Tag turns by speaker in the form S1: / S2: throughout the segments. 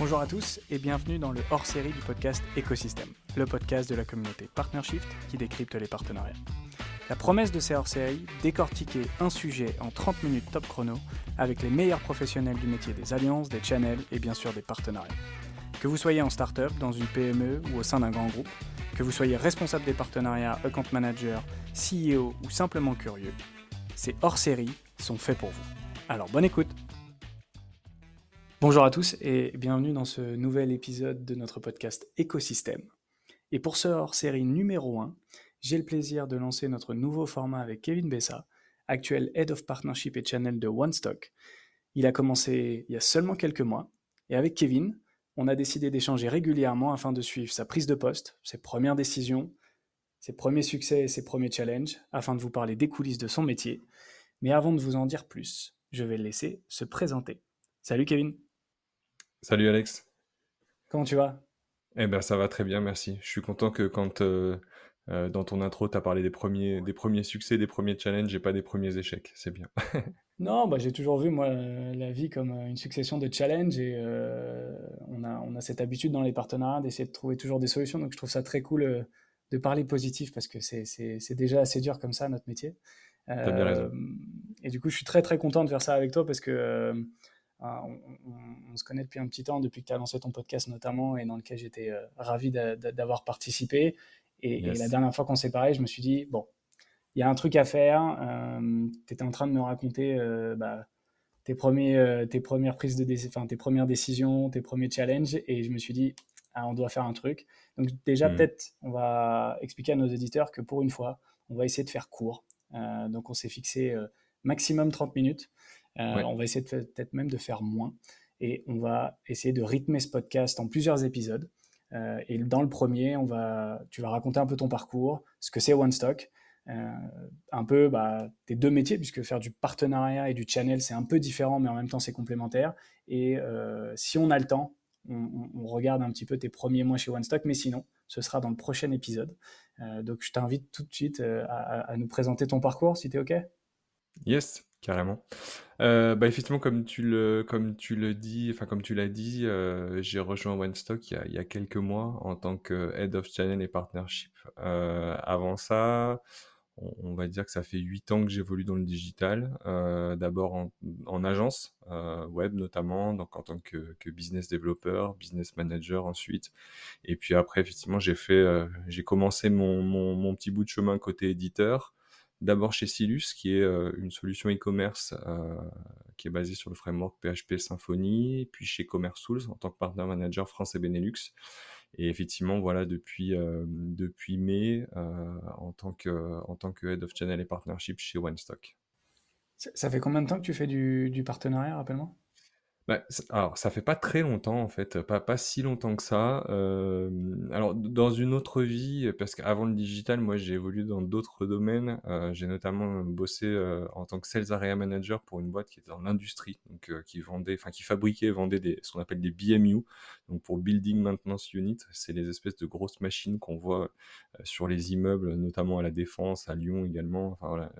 S1: Bonjour à tous et bienvenue dans le hors-série du podcast Écosystème, le podcast de la communauté Partnershift qui décrypte les partenariats. La promesse de ces hors-séries, décortiquer un sujet en 30 minutes top chrono avec les meilleurs professionnels du métier des alliances, des channels et bien sûr des partenariats. Que vous soyez en start-up, dans une PME ou au sein d'un grand groupe, que vous soyez responsable des partenariats, account manager, CEO ou simplement curieux, ces hors-séries sont faits pour vous. Alors bonne écoute Bonjour à tous et bienvenue dans ce nouvel épisode de notre podcast Écosystème. Et pour ce hors-série numéro 1, j'ai le plaisir de lancer notre nouveau format avec Kevin Bessa, actuel Head of Partnership et Channel de OneStock. Il a commencé il y a seulement quelques mois et avec Kevin, on a décidé d'échanger régulièrement afin de suivre sa prise de poste, ses premières décisions, ses premiers succès et ses premiers challenges, afin de vous parler des coulisses de son métier. Mais avant de vous en dire plus, je vais le laisser se présenter. Salut Kevin
S2: Salut Alex.
S1: Comment tu vas?
S2: Eh ben ça va très bien, merci. Je suis content que quand euh, euh, dans ton intro, tu as parlé des premiers, des premiers succès, des premiers challenges et pas des premiers échecs. C'est bien.
S1: non, bah, j'ai toujours vu moi la vie comme une succession de challenges et euh, on, a, on a cette habitude dans les partenariats d'essayer de trouver toujours des solutions. Donc je trouve ça très cool de parler positif parce que c'est déjà assez dur comme ça notre métier.
S2: T'as bien raison.
S1: Et du coup, je suis très très content de faire ça avec toi parce que on, se connaît depuis un petit temps, depuis que tu as lancé ton podcast notamment, et dans lequel j'étais euh, ravi d'avoir participé. Et, la dernière fois qu'on s'est parlé, je me suis dit, bon, il y a un truc à faire. Euh, tu étais en train de me raconter euh, bah, tes, premiers, tes premières prises de enfin, tes premières décisions, tes premiers challenges, et je me suis dit, ah, on doit faire un truc. Donc déjà, hmm. peut-être, on va expliquer à nos auditeurs que pour une fois, on va essayer de faire court. donc on s'est fixé maximum 30 minutes. Euh, on va essayer peut-être même de faire moins. Et on va essayer de rythmer ce podcast en plusieurs épisodes. Euh, et dans le premier, on va, tu vas raconter un peu ton parcours, ce que c'est OneStock, euh, un peu bah, tes deux métiers, puisque faire du partenariat et du channel, c'est un peu différent, mais en même temps, c'est complémentaire. Et si on a le temps, on, regarde un petit peu tes premiers mois chez OneStock, mais sinon, ce sera dans le prochain épisode. donc, je t'invite tout de suite à, à, nous présenter ton parcours, si tu es OK?
S2: Yes, Carrément. Euh, bah, effectivement, comme tu le, comme tu le dis, enfin comme tu l'as dit, euh, j'ai rejoint y a, il y a quelques mois en tant que Head of Channel et Partnership. Euh, avant ça, on, va dire que ça fait huit ans que j'évolue dans le digital. D'abord en, en agence web notamment, donc en tant que, business developer, business manager ensuite. Et puis après, effectivement, j'ai fait, j'ai commencé mon, mon petit bout de chemin côté éditeur d'abord chez Silus, qui est euh, une solution e-commerce euh, qui est basée sur le framework PHP Symfony, puis chez Commerce Tools en tant que partner manager France et Benelux. Et effectivement, voilà, depuis, euh, depuis mai, en, tant que, en tant que Head of Channel et Partnership chez OneStock.
S1: Ça fait combien de temps que tu fais du, du partenariat, rappelle-moi?
S2: Bah, alors, ça fait pas très longtemps en fait, pas, pas si longtemps que ça. Euh, alors, dans une autre vie, parce qu'avant le digital, moi j'ai évolué dans d'autres domaines. Euh, j'ai notamment bossé euh, en tant que sales area manager pour une boîte qui était dans l'industrie, donc qui vendait, enfin qui fabriquait, vendait des, ce qu'on appelle des BMU, donc pour Building Maintenance Unit. C'est les espèces de grosses machines qu'on voit sur les immeubles, notamment à la Défense, à Lyon également, enfin voilà,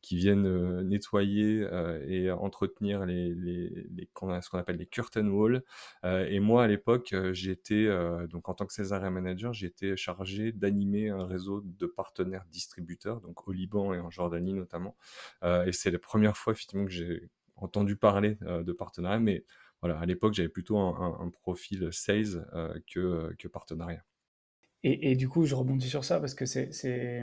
S2: qui viennent nettoyer et entretenir les, les ce qu'on appelle les curtain walls. Euh, et moi, à l'époque, euh, j'étais, euh, donc en tant que César Manager, j'étais chargé d'animer un réseau de partenaires distributeurs, donc au Liban et en Jordanie notamment. et c'est la première fois, effectivement, que j'ai entendu parler de partenariat, mais voilà, à l'époque, j'avais plutôt un, profil sales que, que partenariat.
S1: Et, du coup, je rebondis sur ça parce que c'est,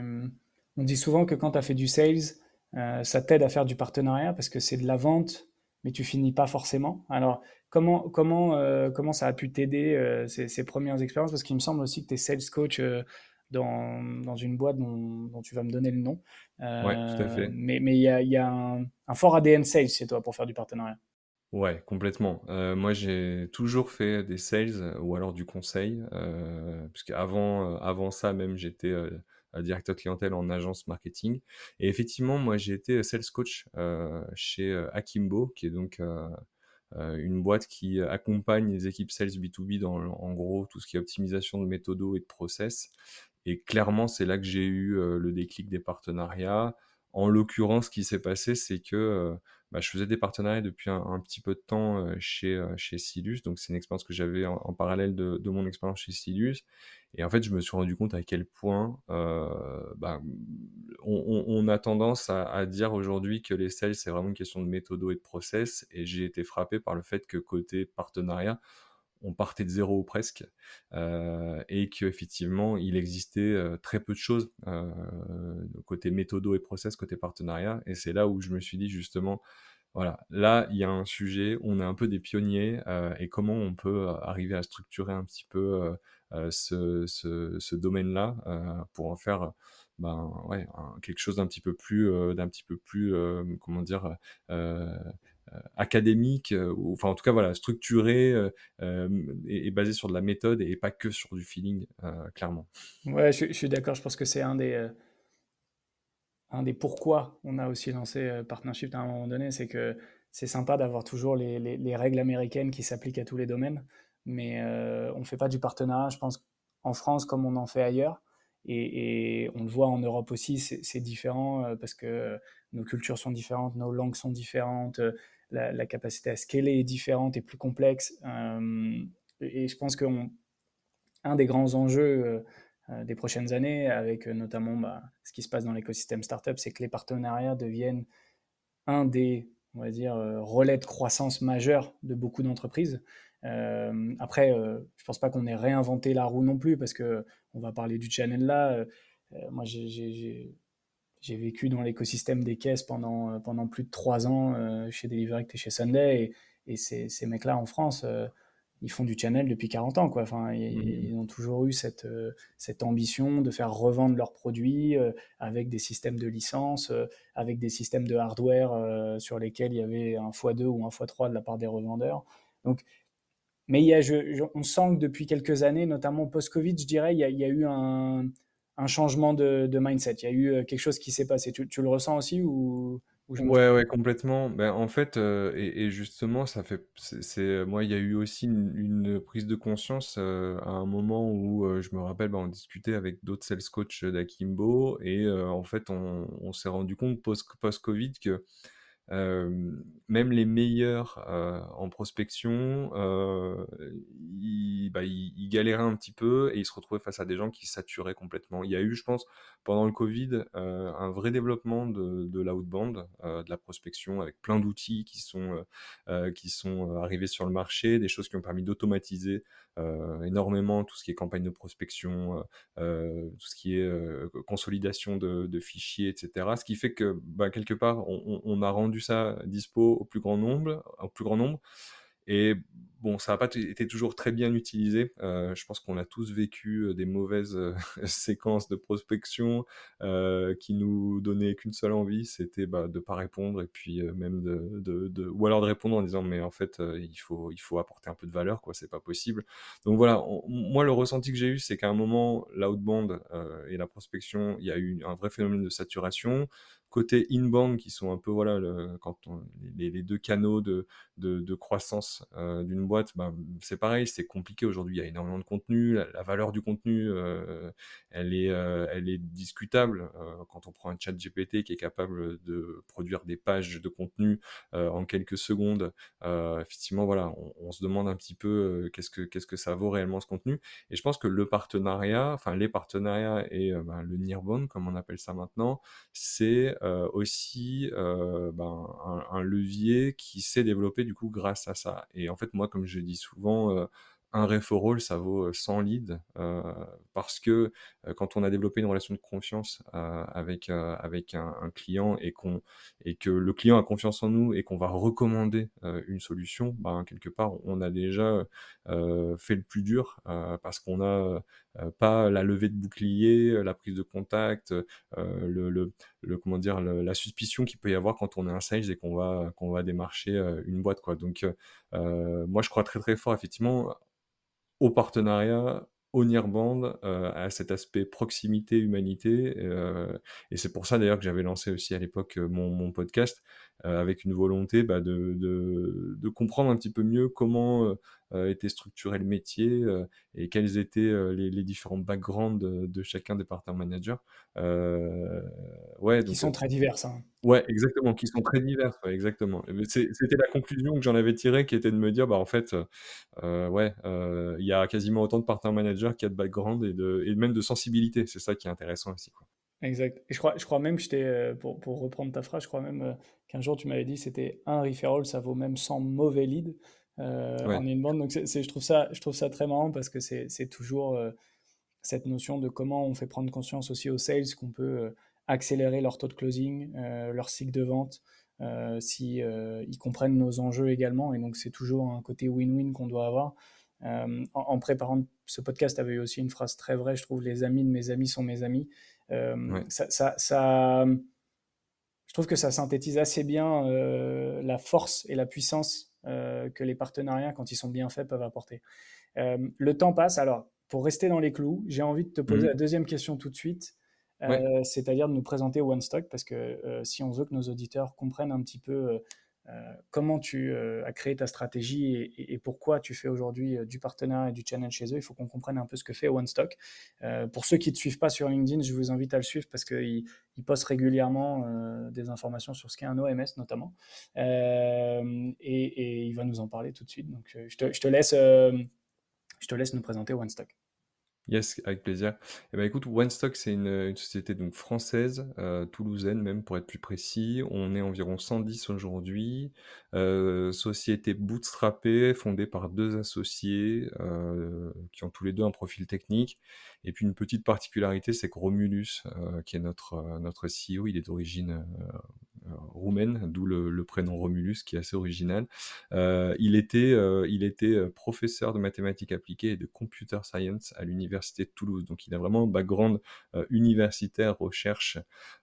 S1: on dit souvent que quand tu as fait du sales, ça t'aide à faire du partenariat parce que c'est de la vente mais tu finis pas forcément. Alors, comment, comment, euh, comment ça a pu t'aider euh, ces, premières expériences? Parce qu'il me semble aussi que tu es sales coach euh, dans, dans, une boîte dont, dont, tu vas me donner le nom.
S2: oui, tout à fait.
S1: Mais il y a, y a un, fort ADN sales chez toi pour faire du partenariat.
S2: Ouais, complètement. moi, j'ai toujours fait des sales ou alors du conseil, parce qu'avant avant ça même, j'étais directeur clientèle en agence marketing. Et effectivement, moi, j'ai été sales coach euh, chez euh, Akimbo, qui est donc euh, une boîte qui accompagne les équipes sales B2B dans, en gros, tout ce qui est optimisation de méthodos et de process. Et clairement, c'est là que j'ai eu le déclic des partenariats. En l'occurrence, ce qui s'est passé, c'est que bah, je faisais des partenariats depuis un, petit peu de temps chez, chez Silus, donc c'est une expérience que j'avais en, parallèle de, mon expérience chez Silus. Et en fait, je me suis rendu compte à quel point bah, on, a tendance à, dire aujourd'hui que les sales, c'est vraiment une question de méthodo et de process. Et j'ai été frappé par le fait que côté partenariat, on partait de zéro ou presque, et qu'effectivement, il existait très peu de choses côté méthodo et process, côté partenariat. Et c'est là où je me suis dit justement, voilà, là, il y a un sujet, on est un peu des pionniers, et comment on peut arriver à structurer un petit peu ce, domaine-là pour en faire ben, quelque chose d'un petit peu plus, d'un petit peu plus comment dire, académique, ou, enfin en tout cas voilà, structuré et, basé sur de la méthode et pas que sur du feeling, clairement.
S1: Ouais, je, suis d'accord, je pense que c'est un des un des pourquoi on a aussi lancé Partnership à un moment donné, c'est que c'est sympa d'avoir toujours les, les, règles américaines qui s'appliquent à tous les domaines, mais on ne fait pas du partenariat, je pense, en France comme on en fait ailleurs. Et, on le voit en Europe aussi, c'est différent parce que nos cultures sont différentes, nos langues sont différentes, la, capacité à scaler est différente et plus complexe. et je pense qu'un des grands enjeux des prochaines années, avec notamment bah, ce qui se passe dans l'écosystème startup, c'est que les partenariats deviennent un des on va dire, relais de croissance majeur de beaucoup d'entreprises. Euh, après, euh, je pense pas qu'on ait réinventé la roue non plus, parce que on va parler du channel là. Euh, moi, j'ai vécu dans l'écosystème des caisses pendant, pendant plus de trois ans chez Deliverect et chez Sunday, et, et ces, ces mecs-là en France, ils font du channel depuis 40 ans. Quoi. Enfin, ils, mmh. ont toujours eu cette, cette ambition de faire revendre leurs produits avec des systèmes de licence, avec des systèmes de hardware sur lesquels il y avait un x2 ou un x3 de la part des revendeurs. Donc, mais il y a, je, on sent que depuis quelques années, notamment post-Covid, je dirais, il y a, il y a eu un, un changement de, de, mindset. Il y a eu euh, quelque chose qui s'est passé. Tu, tu, le ressens aussi ou,
S2: Ouais, ouais, complètement. Ben, en fait, euh, et, et, justement, ça fait, c'est, moi, il y a eu aussi une, prise de conscience euh, à un moment où je me rappelle, ben, on discutait avec d'autres sales coach d'Akimbo et en fait, on, on s'est rendu compte post-Covid que même les meilleurs en prospection, ils, bah, ils, galéraient un petit peu et ils se retrouvaient face à des gens qui saturaient complètement. Il y a eu, je pense, pendant le Covid, un vrai développement de, de l'outbound, de la prospection, avec plein d'outils qui sont qui sont arrivés sur le marché, des choses qui ont permis d'automatiser énormément tout ce qui est campagne de prospection, tout ce qui est consolidation de, fichiers, etc. Ce qui fait que, bah, quelque part, on a rendu ça dispo au plus grand nombre, au plus grand nombre. Et bon, ça n'a pas été toujours très bien utilisé. Euh, je pense qu'on a tous vécu euh, des mauvaises euh, séquences de prospection qui nous donnaient qu'une seule envie, c'était bah, de pas répondre et puis même de, de, ou alors de répondre en disant mais en fait il faut il faut apporter un peu de valeur quoi, c'est pas possible. Donc voilà, moi le ressenti que j'ai eu, c'est qu'à un moment l'outbound et la prospection, il y a eu un vrai phénomène de saturation côté inbound qui sont un peu voilà quand les, deux canaux de, de, croissance euh, d'une boîte bah, c'est pareil c'est compliqué aujourd'hui. Il y a énormément de contenu la, valeur du contenu euh, elle est euh, elle est discutable. Quand on prend un chat GPT qui est capable de produire des pages de contenu en quelques secondes effectivement voilà on, se demande un petit peu qu'est-ce que qu'est-ce que ça vaut réellement ce contenu. Et je pense que le partenariat enfin les partenariats et bah, le nearbound comme on appelle ça maintenant c'est euh, aussi euh, ben, un, levier qui s'est développé du coup grâce à ça. Et en fait, moi, comme je dis souvent, euh, un referral, ça vaut 100 leads parce que quand on a développé une relation de confiance avec, avec un, client et, qu'on, et que le client a confiance en nous et qu'on va recommander une solution, ben, quelque part, on a déjà fait le plus dur parce qu'on a pas la levée de bouclier, la prise de contact, le, le, comment dire, la suspicion qu'il peut y avoir quand on est un sales et qu'on va, qu'on va démarcher une boîte. Quoi. Donc, moi, je crois très très fort, effectivement, au partenariat, au Nearband, euh, à cet aspect proximité, humanité. Euh, et c'est pour ça d'ailleurs que j'avais lancé aussi à l'époque euh, mon, podcast. Avec une volonté bah, de, de, comprendre un petit peu mieux comment était structuré le métier et quels étaient les, les, différents backgrounds de, chacun des partenaires managers.
S1: ouais, qui sont très divers. Hein.
S2: Ouais, exactement, qui sont très divers, exactement. C'était la conclusion que j'en avais tirée, qui était de me dire, bah, en fait, ouais, il y a quasiment autant de partenaires managers qu'il y a de background et, de, et même de sensibilité. C'est ça qui est intéressant aussi. Quoi.
S1: Exact. Et je crois, je crois même, je euh, pour, pour reprendre ta phrase, je crois même euh, qu'un jour tu m'avais dit c'était un referral, ça vaut même 100 mauvais leads euh, en inbound. Donc c'est, je, trouve ça, je trouve ça très marrant parce que c'est, toujours euh, cette notion de comment on fait prendre conscience aussi aux sales qu'on peut accélérer leur taux de closing, leur cycle de vente, si ils comprennent nos enjeux également. Et donc c'est toujours un côté win-win qu'on doit avoir. En, en, préparant ce podcast, tu avais eu aussi une phrase très vraie, je trouve, les amis de mes amis sont mes amis. Euh, ça, ça, je trouve que ça synthétise assez bien euh, la force et la puissance euh, que les partenariats, quand ils sont bien faits, peuvent apporter. le temps passe. Alors, pour rester dans les clous, j'ai envie de te poser mmh la deuxième question tout de suite. c'est-à-dire de nous présenter One Stock, parce que si on veut que nos auditeurs comprennent un petit peu comment tu euh, as créé ta stratégie et, pourquoi tu fais aujourd'hui euh, du partenariat et du channel chez eux? Il faut qu'on comprenne un peu ce que fait OneStock. pour ceux qui ne te suivent pas sur LinkedIn, je vous invite à le suivre parce qu'il il poste régulièrement des informations sur ce qu'est un OMS notamment. Et, il va nous en parler tout de suite. Donc je te, laisse, je te laisse nous présenter OneStock.
S2: Yes, avec plaisir. Eh ben, écoute, OneStock, c'est une, société donc française, euh, toulousaine même pour être plus précis. On est environ 110 aujourd'hui. Euh, société bootstrappée, fondée par deux associés euh, qui ont tous les deux un profil technique. Et puis une petite particularité, c'est que Romulus, qui est notre, notre CEO, il est d'origine roumaine, d'où le, prénom Romulus, qui est assez original. il était, il était professeur de mathématiques appliquées et de computer science à l'université de Toulouse. Donc il a vraiment un background euh, universitaire, recherche,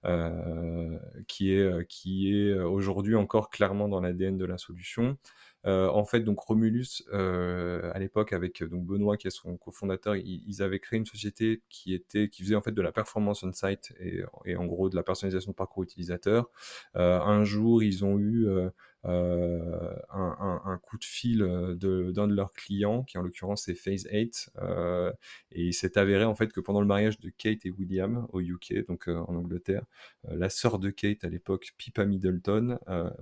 S2: euh, qui est, euh, qui est aujourd'hui encore clairement dans l'ADN de la solution. En fait, donc Romulus, à l'époque, avec donc Benoît, qui est son cofondateur, ils, avaient créé une société qui était, qui faisait en fait de la performance on site et, et en gros de la personnalisation de parcours utilisateur. un jour, ils ont eu euh, un, coup de fil euh, d'un de, leurs clients, qui en l'occurrence c'est Phase 8, euh, et il s'est avéré en fait que pendant le mariage de Kate et William au UK, donc en Angleterre, la sœur de Kate à l'époque, Pippa Middleton,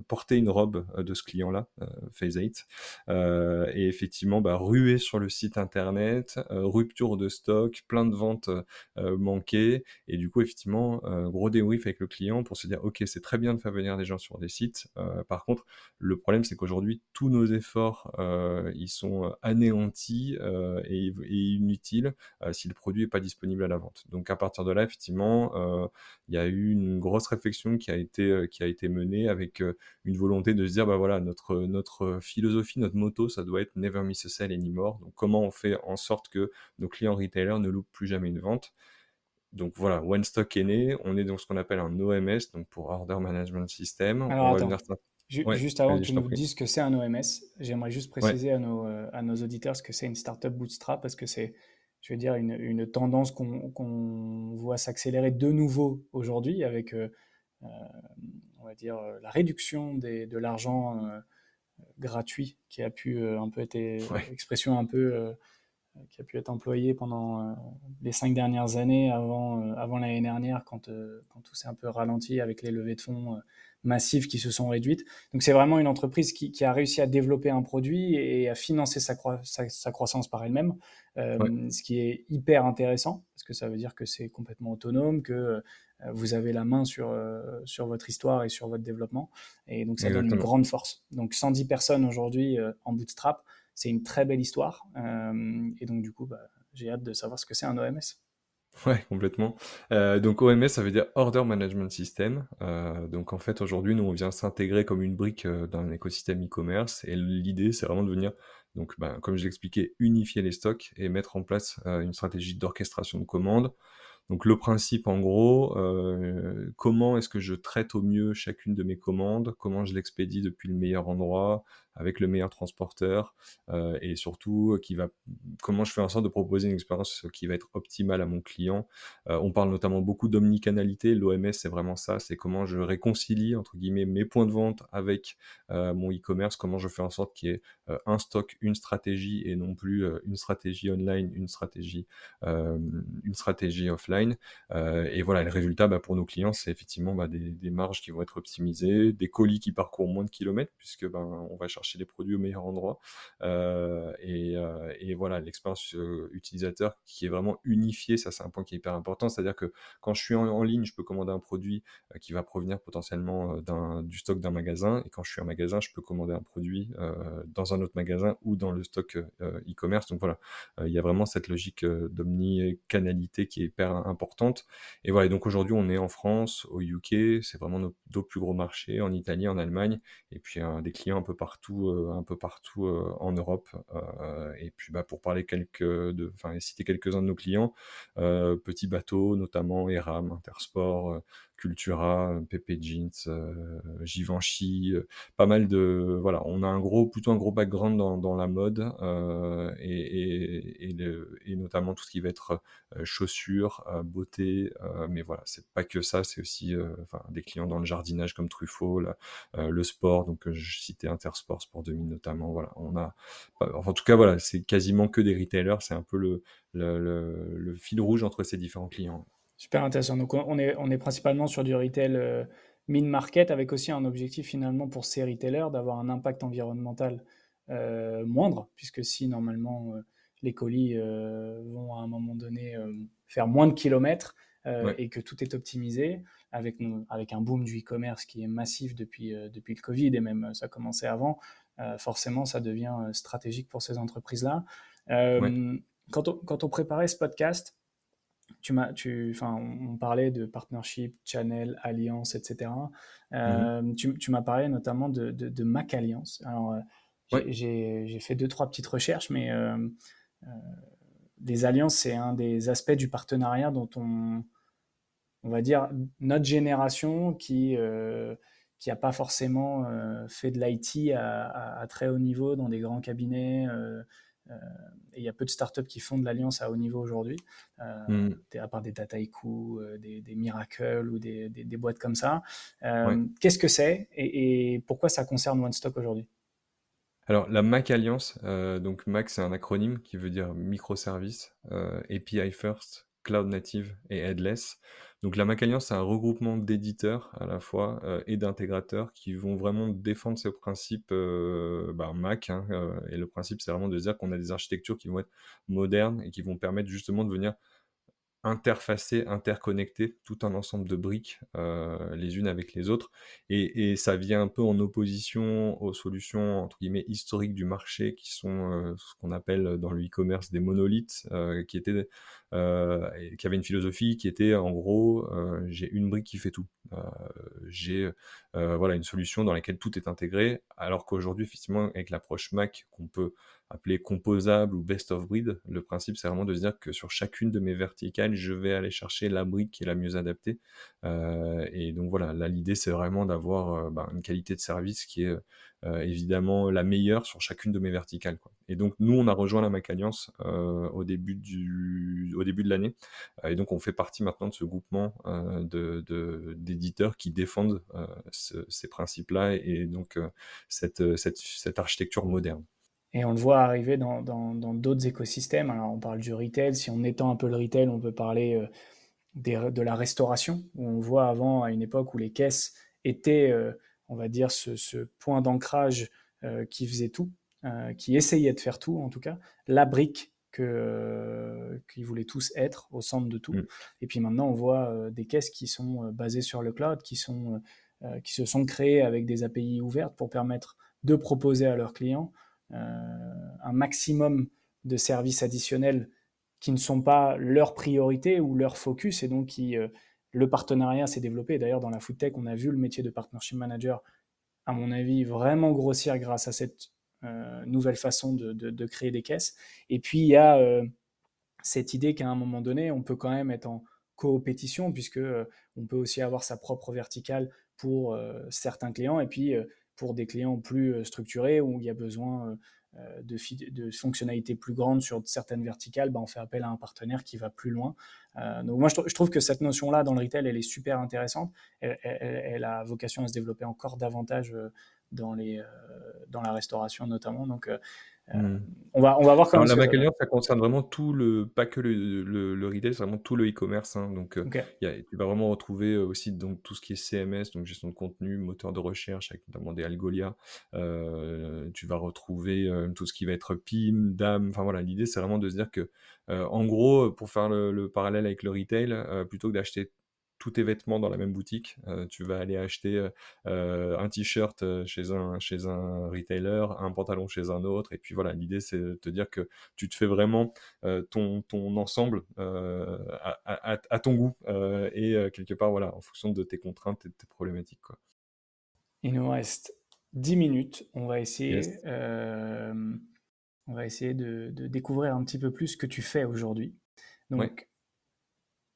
S2: portait une robe de ce client-là, Phase 8, et effectivement bah, ruée sur le site internet, rupture de stock, plein de ventes manquées, et du coup effectivement gros débrief avec le client pour se dire ok c'est très bien de faire venir des gens sur des sites, par contre le problème, c'est qu'aujourd'hui, tous nos efforts, euh, ils sont euh, anéantis euh, et, inutiles si le produit n'est pas disponible à la vente. Donc à partir de là, effectivement, il y a eu une grosse réflexion qui a été, qui a été menée avec une volonté de se dire, bah voilà, notre, notre philosophie, notre motto, ça doit être Never miss a sale anymore. Donc comment on fait en sorte que nos clients retailers ne loupent plus jamais une vente? Donc voilà, OneStock est né, on est dans ce qu'on appelle un OMS, donc pour Order Management System.
S1: on va juste avant que tu nous dises que c'est un OMS, j'aimerais juste préciser à, nos, euh, à nos auditeurs ce que c'est une startup bootstrap, parce que c'est, je veux dire, une, une tendance qu'on voit s'accélérer de nouveau aujourd'hui avec, euh, euh, on va dire, la réduction des, de l'argent gratuit qui a pu un peu être, expression un peu qui a pu être employée pendant les cinq dernières années avant, avant l'année dernière quand, quand tout s'est un peu ralenti avec les levées de fonds massives qui se sont réduites. Donc c'est vraiment une entreprise qui, a réussi à développer un produit et à financer sa, sa, croissance par elle-même, euh, ce qui est hyper intéressant parce que ça veut dire que c'est complètement autonome, que euh, vous avez la main sur, euh, sur votre histoire et sur votre développement. Et donc ça donne une grande force. Donc 110 personnes aujourd'hui en bootstrap, c'est une très belle histoire. et donc du coup, bah, j'ai hâte de savoir ce que c'est un OMS.
S2: Ouais, complètement. Euh, donc OMS, ça veut dire Order Management System. Euh, donc en fait, aujourd'hui, nous, on vient s'intégrer comme une brique euh, dans un écosystème e-commerce. Et l'idée, c'est vraiment de venir, donc, ben, comme je l'expliquais, unifier les stocks et mettre en place une stratégie d'orchestration de commandes Donc le principe en gros, euh, comment est-ce que je traite au mieux chacune de mes commandes, comment je l'expédie depuis le meilleur endroit, avec le meilleur transporteur, euh, et surtout qui va, comment je fais en sorte de proposer une expérience qui va être optimale à mon client. Euh, on parle notamment beaucoup d'omnicanalité, l'OMS c'est vraiment ça, c'est comment je réconcilie entre guillemets mes points de vente avec mon e-commerce, comment je fais en sorte qu'il y ait un stock, une stratégie et non plus une stratégie online, une stratégie, une stratégie offline. et voilà, le résultat bah, pour nos clients, c'est effectivement bah, des, marges qui vont être optimisées, des colis qui parcourent moins de kilomètres puisque ben, on va chercher les produits au meilleur endroit. Et, et, voilà, l'expérience utilisateur qui est vraiment unifiée, ça c'est un point qui est hyper important. C'est-à-dire que quand je suis en, ligne, je peux commander un produit qui va provenir potentiellement du stock d'un magasin, et quand je suis en magasin, je peux commander un produit dans un autre magasin ou dans le stock e-commerce. Donc voilà, il y a vraiment cette logique d'omni-canalité qui est hyper importante. Et voilà, donc aujourd'hui, on est en France, au UK, c'est vraiment nos deux plus gros marchés, en Italie, en Allemagne, et puis des clients un peu partout, un peu partout en Europe. et puis bah, pour parler quelques, enfin citer quelques-uns de nos clients, petits bateaux, notamment Eram, Intersport, Cultura, PP Jeans, euh, Givenchy, euh, pas mal de voilà, on a un gros plutôt un gros background dans, la mode euh, et, et, notamment tout ce qui va être chaussures, beauté, mais voilà, c'est pas que ça, c'est aussi des clients dans le jardinage comme Truffaut, le sport, donc je citais Intersport, Sport 2000 notamment, voilà, on a, en tout cas voilà, c'est quasiment que des retailers, c'est un peu le, le fil rouge entre ces différents clients.
S1: Super intéressant. Donc, on est, on est principalement sur du retail euh, mid-market avec aussi un objectif finalement pour ces retailers d'avoir un impact environnemental euh, moindre, puisque si normalement euh, les colis vont à un moment donné faire moins de kilomètres et que tout est optimisé, avec, avec un boom du e-commerce qui est massif depuis, depuis le Covid et même ça commençait avant, forcément ça devient stratégique pour ces entreprises-là. Quand, on, quand on préparait ce podcast, tu m'as, tu, enfin, on, parlait de partnership, channel, alliance, etc. Euh, mhm. tu, m'as parlé notamment de, de, Mac Alliance. Alors, euh, j'ai, fait deux, trois petites recherches, mais euh, les alliances, c'est un des aspects du partenariat dont on, on va dire, notre génération qui qui n'a pas forcément fait de l'IT à, à, très haut niveau dans des grands cabinets, euh, et il y a peu de startups qui font de l'alliance à haut niveau aujourd'hui, euh, hmm. à part des Dataiku, euh, des, des Miracle ou des, des, boîtes comme ça. Qu'est-ce que c'est et, pourquoi ça concerne OneStock aujourd'hui?
S2: Alors, la MAC Alliance, donc MAC, c'est un acronyme qui veut dire microservice, API First, Cloud Native et Headless. Donc la Mac Alliance, c'est un regroupement d'éditeurs à la fois euh, et d'intégrateurs qui vont vraiment défendre ce principe euh, bah, Mac. Hein, euh, et le principe, c'est vraiment de dire qu'on a des architectures qui vont être modernes et qui vont permettre justement de venir interfacé, interconnecté, tout un ensemble de briques euh, les unes avec les autres. Et, ça vient un peu en opposition aux solutions entre guillemets historiques du marché qui sont euh, ce qu'on appelle dans le e-commerce des monolithes, euh, qui étaient qui avaient une philosophie qui était en gros j'ai une brique qui fait tout. J'ai voilà une solution dans laquelle tout est intégré, alors qu'aujourd'hui effectivement avec l'approche Mac qu'on peut appelé composable ou best of breed. Le principe, c'est vraiment de se dire que sur chacune de mes verticales, je vais aller chercher la brique qui est la mieux adaptée. Euh, et donc voilà, là, l'idée, c'est vraiment d'avoir euh, bah, une qualité de service qui est euh, évidemment la meilleure sur chacune de mes verticales. Et donc, nous, on a rejoint la Mac Alliance au, début du, au début de l'année. et donc, on fait partie maintenant de ce groupement d'éditeurs de, qui défendent ces principes-là et, donc cette, cette, cette architecture moderne.
S1: Et on le voit arriver dans d'autres écosystèmes. Alors, on parle du retail. Si on étend un peu le retail, on peut parler euh, de la restauration, où on voit avant, à une époque où les caisses étaient, euh, on va dire, ce, point d'ancrage euh, qui faisait tout, qui essayait de faire tout, en tout cas, la brique que qu'ils voulaient tous être au centre de tout. Mm. Et puis maintenant, on voit des caisses qui sont basées sur le cloud, qui, sont, qui se sont créées avec des API ouvertes pour permettre de proposer à leurs clients euh, un maximum de services additionnels qui ne sont pas leur priorité ou leur focus et donc qui euh, le partenariat s'est développé. D'ailleurs, dans la food tech, on a vu le métier de partnership manager, à mon avis, vraiment grossir grâce à cette euh, nouvelle façon de, créer des caisses. Et puis, il y a cette idée qu'à un moment donné, on peut quand même être en coopétition, puisque on peut aussi avoir sa propre verticale pour certains clients, et puis pour des clients plus structurés où il y a besoin de, de, fonctionnalités plus grandes sur certaines verticales, bah, on fait appel à un partenaire qui va plus loin. donc moi, je, trouve que cette notion-là dans le retail, elle est super intéressante. Elle, a vocation à se développer encore davantage dans, la restauration notamment. Euh, on, va, on va voir comment
S2: La McAllister, ça concerne vraiment tout le, pas que le, le, retail, c'est vraiment tout le e-commerce. Hein, donc, euh, tu vas vraiment retrouver euh, aussi donc, tout ce qui est CMS, donc gestion de contenu, moteur de recherche, avec notamment des Algolia. tu vas retrouver tout ce qui va être PIM, DAM. Enfin voilà, l'idée, c'est vraiment de se dire que, en gros, pour faire le, le parallèle avec le retail, plutôt que d'acheter tous tes vêtements dans la même boutique. Euh, tu vas aller acheter euh, euh, un t-shirt chez un, chez un retailer, un pantalon chez un autre. Et puis voilà, l'idée c'est de te dire que tu te fais vraiment ton, ton ensemble à, ton goût et quelque part, voilà, en fonction de tes contraintes et de tes problématiques. Quoi.
S1: Il nous reste 10 minutes. On va essayer, on va essayer de, découvrir un petit peu plus ce que tu fais aujourd'hui. Donc,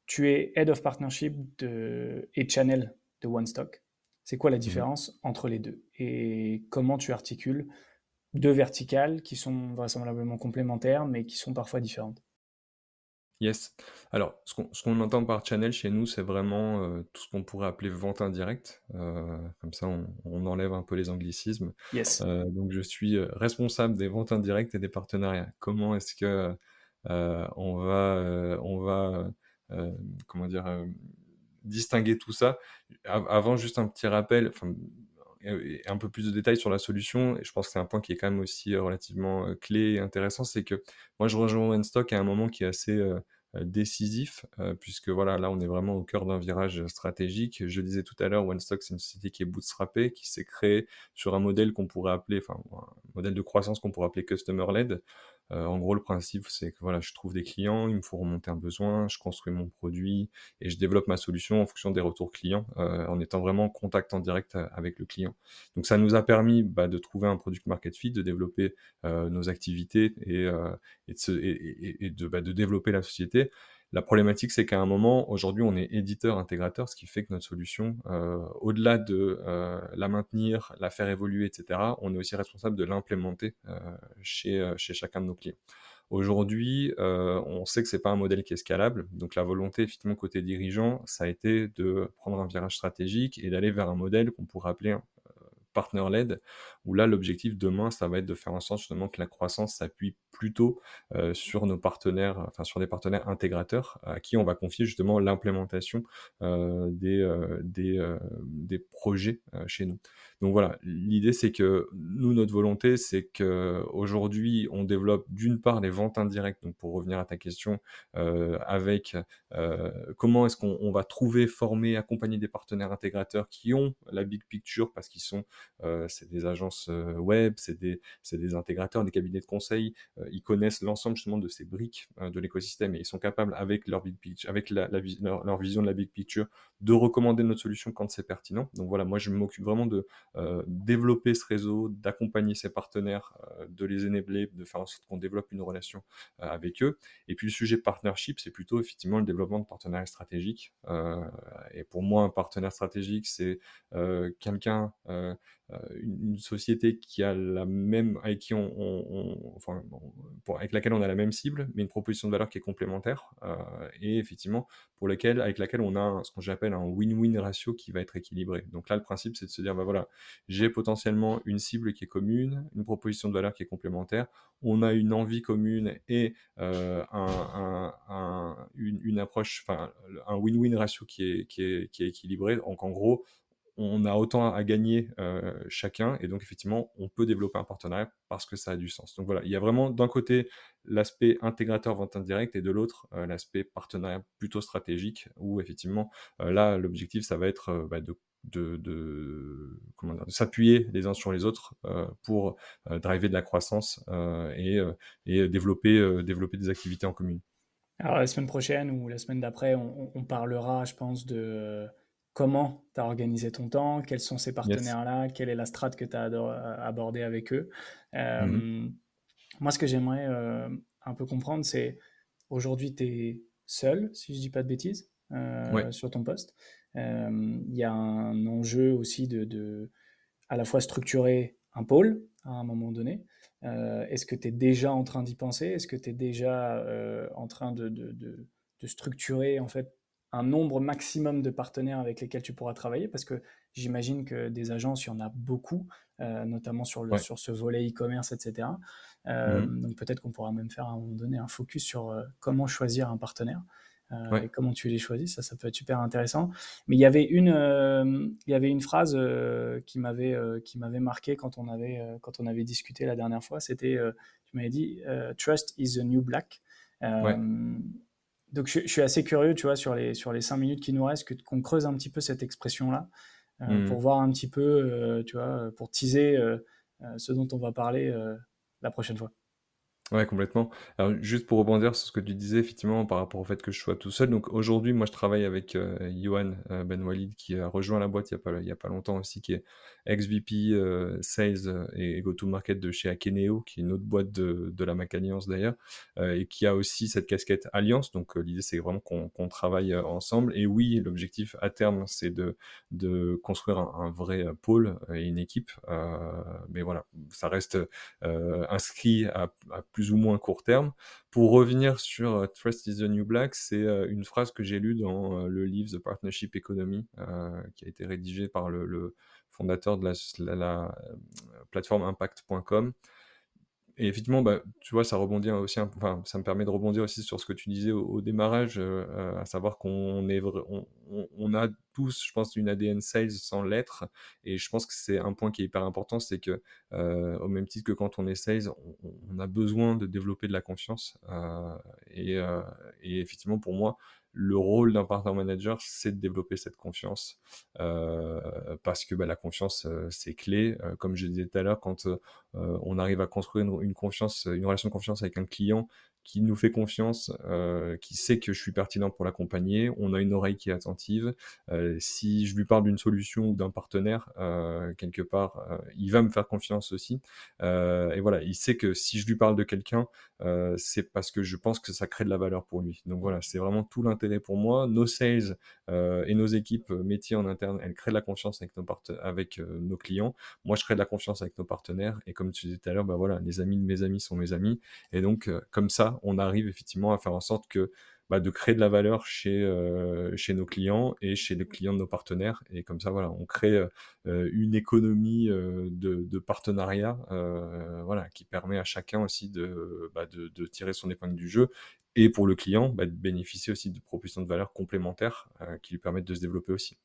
S1: tu es Head of Partnership de, et Channel de OneStock. C'est quoi la mhm. différence entre les deux? Et comment tu articules deux verticales qui sont vraisemblablement complémentaires, mais qui sont parfois différentes?
S2: Yes. Alors, ce qu'on entend par channel chez nous, c'est vraiment euh, tout ce qu'on pourrait appeler vente indirecte. Euh, comme ça, on, enlève un peu les anglicismes.
S1: Yes.
S2: Euh, donc, je suis responsable des ventes indirectes et des partenariats. Comment est-ce que on va, on va comment dire, euh, distinguer tout ça. Avant, juste un petit rappel, un peu plus de détails sur la solution, et je pense que c'est un point qui est quand même aussi euh, relativement clé et intéressant, c'est que moi je rejoins OneStock à un moment qui est assez décisif, puisque voilà, là on est vraiment au cœur d'un virage stratégique. Je disais tout à l'heure, OneStock c'est une société qui est bootstrappée, qui s'est créée sur un modèle qu'on pourrait appeler, enfin un modèle de croissance qu'on pourrait appeler customer-led. Euh, en gros, le principe, c'est que voilà, je trouve des clients, il me faut remonter un besoin, je construis mon produit et je développe ma solution en fonction des retours clients, euh, en étant vraiment en contact en direct euh, avec le client. Donc, ça nous a permis bah, de trouver un product market fit, de développer nos activités et, de, bah, de développer la société. La problématique, c'est qu'à un moment, aujourd'hui, on est éditeur-intégrateur, ce qui fait que notre solution, euh, au-delà de euh, la maintenir, la faire évoluer, etc., on est aussi responsable de l'implémenter euh, chez, chacun de nos clients. Aujourd'hui, on sait que c'est pas un modèle qui est scalable, donc la volonté, effectivement, côté dirigeant, ça a été de prendre un virage stratégique et d'aller vers un modèle qu'on pourrait appeler un partner-led, où là, l'objectif demain, ça va être de faire en sorte justement que la croissance s'appuie plutôt euh, sur nos partenaires, enfin sur des partenaires intégrateurs, à qui on va confier justement l'implémentation euh, des, euh, des, des, projets chez nous. Donc voilà, l'idée c'est que nous, notre volonté, c'est qu'aujourd'hui, on développe d'une part les ventes indirectes, donc pour revenir à ta question, avec comment est-ce qu'on va trouver, former, accompagner des partenaires intégrateurs qui ont la big picture parce qu'ils sont c'est des agences euh, web, c'est des, des, intégrateurs, des cabinets de conseil. Euh, ils connaissent l'ensemble justement de ces briques de l'écosystème et ils sont capables, avec leur big picture, avec la, leur, vision de la big picture, de recommander notre solution quand c'est pertinent. Donc voilà, moi je m'occupe vraiment de développer ce réseau, d'accompagner ces partenaires, de les enabler, de faire en sorte qu'on développe une relation avec eux. Et puis le sujet partnership, c'est plutôt effectivement le développement de partenariats stratégiques. et pour moi, un partenaire stratégique, c'est quelqu'un euh, une, société qui a la même, avec laquelle on a la même cible, mais une proposition de valeur qui est complémentaire, euh, et effectivement pour laquelle, avec laquelle on a ce qu'on j'appelle un win-win ratio qui va être équilibré. Donc là, le principe, c'est de se dire, bah voilà, j'ai potentiellement une cible qui est commune, une proposition de valeur qui est complémentaire, on a une envie commune et euh, un, une, une, approche, enfin, un win-win ratio qui est, qui, est, qui est équilibré. Donc en gros, on a autant à gagner euh, chacun, et donc effectivement, on peut développer un partenariat parce que ça a du sens. Donc voilà, il y a vraiment d'un côté l'aspect intégrateur vente indirecte et de l'autre euh, l'aspect partenariat plutôt stratégique, où effectivement, euh, là, l'objectif, ça va être bah, de s'appuyer les uns sur les autres pour driver de la croissance et, et développer, développer des activités en commune.
S1: Alors la semaine prochaine ou la semaine d'après, on, parlera, je pense, de comment tu as organisé ton temps, quels sont ces partenaires-là, quelle est la strate que tu as abordée avec eux. Euh, mm-hmm. Moi, ce que j'aimerais euh, un peu comprendre, c'est aujourd'hui, tu es seul, si je dis pas de bêtises. sur ton poste. Il y a un enjeu aussi de, de, à la fois structurer un pôle à un moment donné. Est-ce que tu es déjà en train d'y penser? Est-ce que tu es déjà en train de, de, de, structurer en fait un nombre maximum de partenaires avec lesquels tu pourras travailler Parce que j'imagine que des agences, il y en a beaucoup, euh, notamment sur, le, sur ce volet e-commerce, etc. Euh, mhm. Donc peut-être qu'on pourra même faire à un moment donné un focus sur euh, comment choisir un partenaire. et comment tu les choisis, ça, ça peut être super intéressant. Mais il y avait une, il y avait une phrase qui m'avait, qui m'avait marqué quand on avait, quand on avait discuté la dernière fois. C'était, tu m'avais dit, Trust is the new black. Donc je, suis assez curieux, tu vois, sur les, sur les cinq minutes qui nous restent, qu'on creuse un petit peu cette expression-là, euh, pour mmh. voir un petit peu, euh, tu vois, pour teaser euh, ce dont on va parler la prochaine fois.
S2: Ouais, complètement. Alors, juste pour rebondir sur ce que tu disais, effectivement, par rapport au fait que je sois tout seul. Donc, aujourd'hui, moi, je travaille avec euh, Yohan euh, Ben Walid, qui a rejoint la boîte il n'y a, pas, a pas longtemps aussi, qui est ex-VP euh, Sales et Go-to-Market de chez Akeneo, qui est une autre boîte de, de la Mac Alliance d'ailleurs, et qui a aussi cette casquette Alliance. Donc, l'idée, c'est vraiment qu'on travaille ensemble. Et oui, l'objectif à terme, c'est de, de construire un, vrai pôle et une équipe. mais voilà, ça reste inscrit à plus ou moins court terme. Pour revenir sur euh, Trust is the New Black, c'est euh, une phrase que j'ai lue dans euh, le livre The Partnership Economy, qui a été rédigé par le, fondateur de la plateforme impact.com et effectivement, bah, tu vois, ça rebondit aussi, enfin, ça me permet de rebondir aussi sur ce que tu disais au, démarrage, euh, euh, à savoir qu'on est, on, on, a tous, je pense, une ADN sales sans l'être, et je pense que c'est un point qui est hyper important, c'est que euh, au même titre que quand on est sales, on, a besoin de développer de la confiance, et, et, effectivement, pour moi, le rôle d'un partner manager, c'est de développer cette confiance euh, parce que bah, la confiance, euh, c'est clé. Euh, comme je disais tout à l'heure, quand on arrive à construire une, confiance, une relation de confiance avec un client qui nous fait confiance, euh, qui sait que je suis pertinent pour l'accompagner, on a une oreille qui est attentive. Euh, si je lui parle d'une solution ou d'un partenaire, euh, quelque part, euh, il va me faire confiance aussi. Euh, et voilà, il sait que si je lui parle de quelqu'un, euh, c'est parce que je pense que ça crée de la valeur pour lui. Donc voilà, c'est vraiment tout l'intérêt pour moi. Nos sales et nos équipes métiers en interne, elles créent de la confiance avec nos, avec, nos clients. Moi, je crée de la confiance avec nos partenaires. Et comme tu disais tout à l'heure, bah voilà, les amis de mes amis sont mes amis. Et donc, comme ça, on arrive effectivement à faire en sorte que bah, de créer de la valeur chez, euh, chez nos clients et chez les clients de nos partenaires. Et comme ça, voilà, on crée euh, une économie euh, de, partenariat voilà, qui permet à chacun aussi bah, de, tirer son épingle du jeu. Et pour le client, bah, de bénéficier aussi de propositions de valeur complémentaires qui lui permettent de se développer aussi.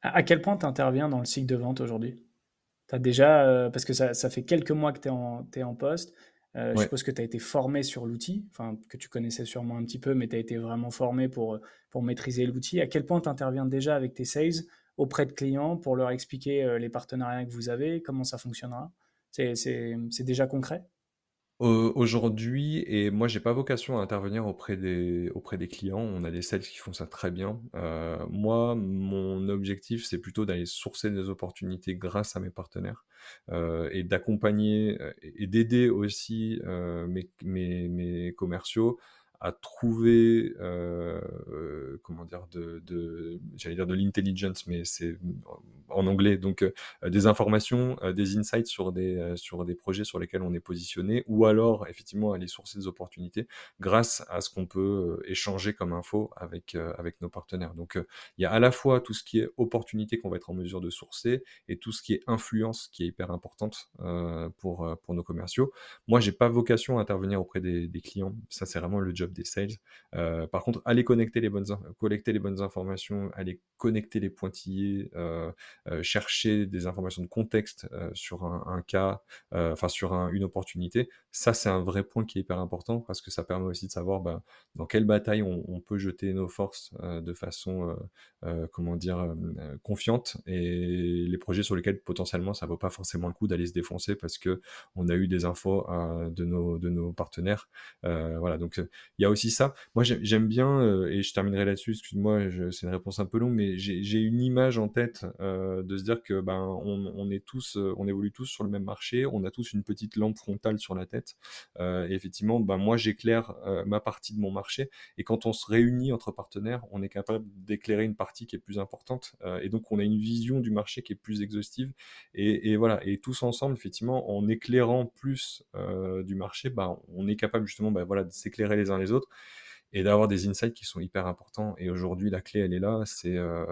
S1: À quel point tu interviens dans le cycle de vente aujourd'hui? Tu as déjà, parce que ça, fait quelques mois que tu es, en poste, euh, je suppose que tu as été formé sur l'outil, enfin que tu connaissais sûrement un petit peu, mais tu as été vraiment formé pour, pour maîtriser l'outil. À quel point tu interviens déjà avec tes sales auprès de clients pour leur expliquer euh, les partenariats que vous avez, comment ça fonctionnera? C'est déjà concret?
S2: Aujourd'hui et moi j'ai pas vocation à intervenir auprès des auprès des clients. On a des sales qui font ça très bien. Euh, moi, mon objectif, c'est plutôt d'aller sourcer des opportunités grâce à mes partenaires, euh, et d'accompagner, euh, et d'aider aussi, mes mes mes commerciaux à trouver, euh, euh, comment dire, de, de j'allais dire de l'intelligence, mais c'est en anglais, donc euh, des informations, des insights sur des, sur des projets sur lesquels on est positionné, ou alors effectivement aller sourcer des opportunités grâce à ce qu'on peut échanger comme info avec, avec nos partenaires. Donc il y a à la fois tout ce qui est opportunité qu'on va être en mesure de sourcer et tout ce qui est influence qui est hyper importante pour, pour nos commerciaux. Moi, j'ai pas vocation à intervenir auprès des, des clients, ça c'est vraiment le job des sales. Euh, par contre, aller connecter les bonnes, collecter les bonnes informations, aller connecter les pointillés, euh, euh, chercher des informations de contexte sur un, cas, enfin sur une opportunité, ça c'est un vrai point qui est hyper important parce que ça permet aussi de savoir ben, dans quelle bataille on, peut jeter nos forces de façon, comment dire, confiante et les projets sur lesquels potentiellement ça vaut pas forcément le coup d'aller se défoncer parce que on a eu des infos de nos de nos partenaires. voilà, donc il y a aussi ça. Moi, j'aime bien, euh, et je terminerai là-dessus, excuse-moi, c'est une réponse un peu longue, mais j'ai une image en tête euh, de se dire que ben, on, est tous, euh, on évolue tous sur le même marché, on a tous une petite lampe frontale sur la tête. et effectivement, ben, moi, j'éclaire ma partie de mon marché, et quand on se réunit entre partenaires, on est capable d'éclairer une partie qui est plus importante, et donc on a une vision du marché qui est plus exhaustive. Et, et voilà, et tous ensemble, effectivement, en éclairant plus du marché, ben, on est capable justement ben, voilà, de s'éclairer les uns les autres et d'avoir des insights qui sont hyper importants. Et aujourd'hui, la clé, elle est là, c'est euh,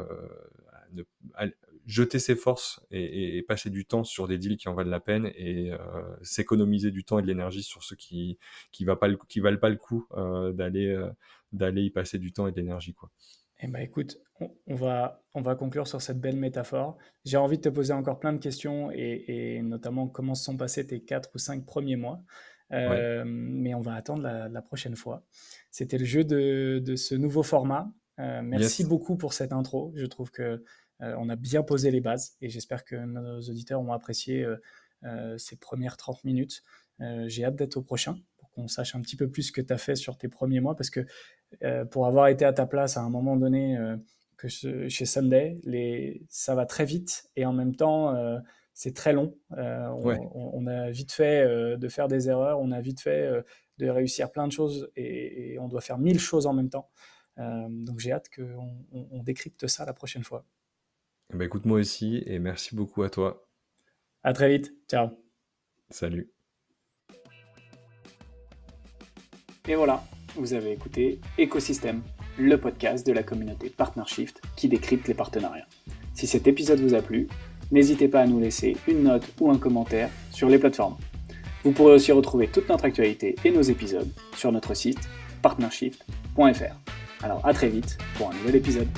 S2: jeter ses forces et, passer du temps sur des deals qui en valent la peine et euh, s'économiser du temps et de l'énergie sur ceux qui qui, pas qui valent pas le coup euh, d'aller d'aller y passer du temps et de l'énergie.
S1: Eh ben, écoute, on, va, on va conclure sur cette belle métaphore. J'ai envie de te poser encore plein de questions et, et notamment comment se sont passés tes quatre ou cinq premiers mois. Euh, mais on va attendre la, prochaine fois. C'était le jeu de, ce nouveau format. Euh, merci beaucoup pour cette intro. Je trouve que euh, on a bien posé les bases et j'espère que nos auditeurs ont apprécié ces premières 30 minutes. J'ai hâte d'être au prochain pour qu'on sache un petit peu plus ce que tu as fait sur tes premiers mois parce que pour avoir été à ta place à un moment donné que chez Sunday, les, ça va très vite et en même temps c'est très long. Euh, on, a vite fait euh, de faire des erreurs, on a vite fait euh, de réussir plein de choses et, on doit faire mille choses en même temps. donc j'ai hâte qu'on on, décrypte ça la prochaine fois.
S2: Bah écoute moi aussi et merci beaucoup à toi.
S1: À très vite. Ciao.
S2: Salut.
S1: Et voilà, vous avez écouté Écosystème, le podcast de la communauté PartnerShift qui décrypte les partenariats. Si cet épisode vous a plu, n'hésitez pas à nous laisser une note ou un commentaire sur les plateformes. Vous pourrez aussi retrouver toute notre actualité et nos épisodes sur notre site partnershift.fr. Alors à très vite pour un nouvel épisode.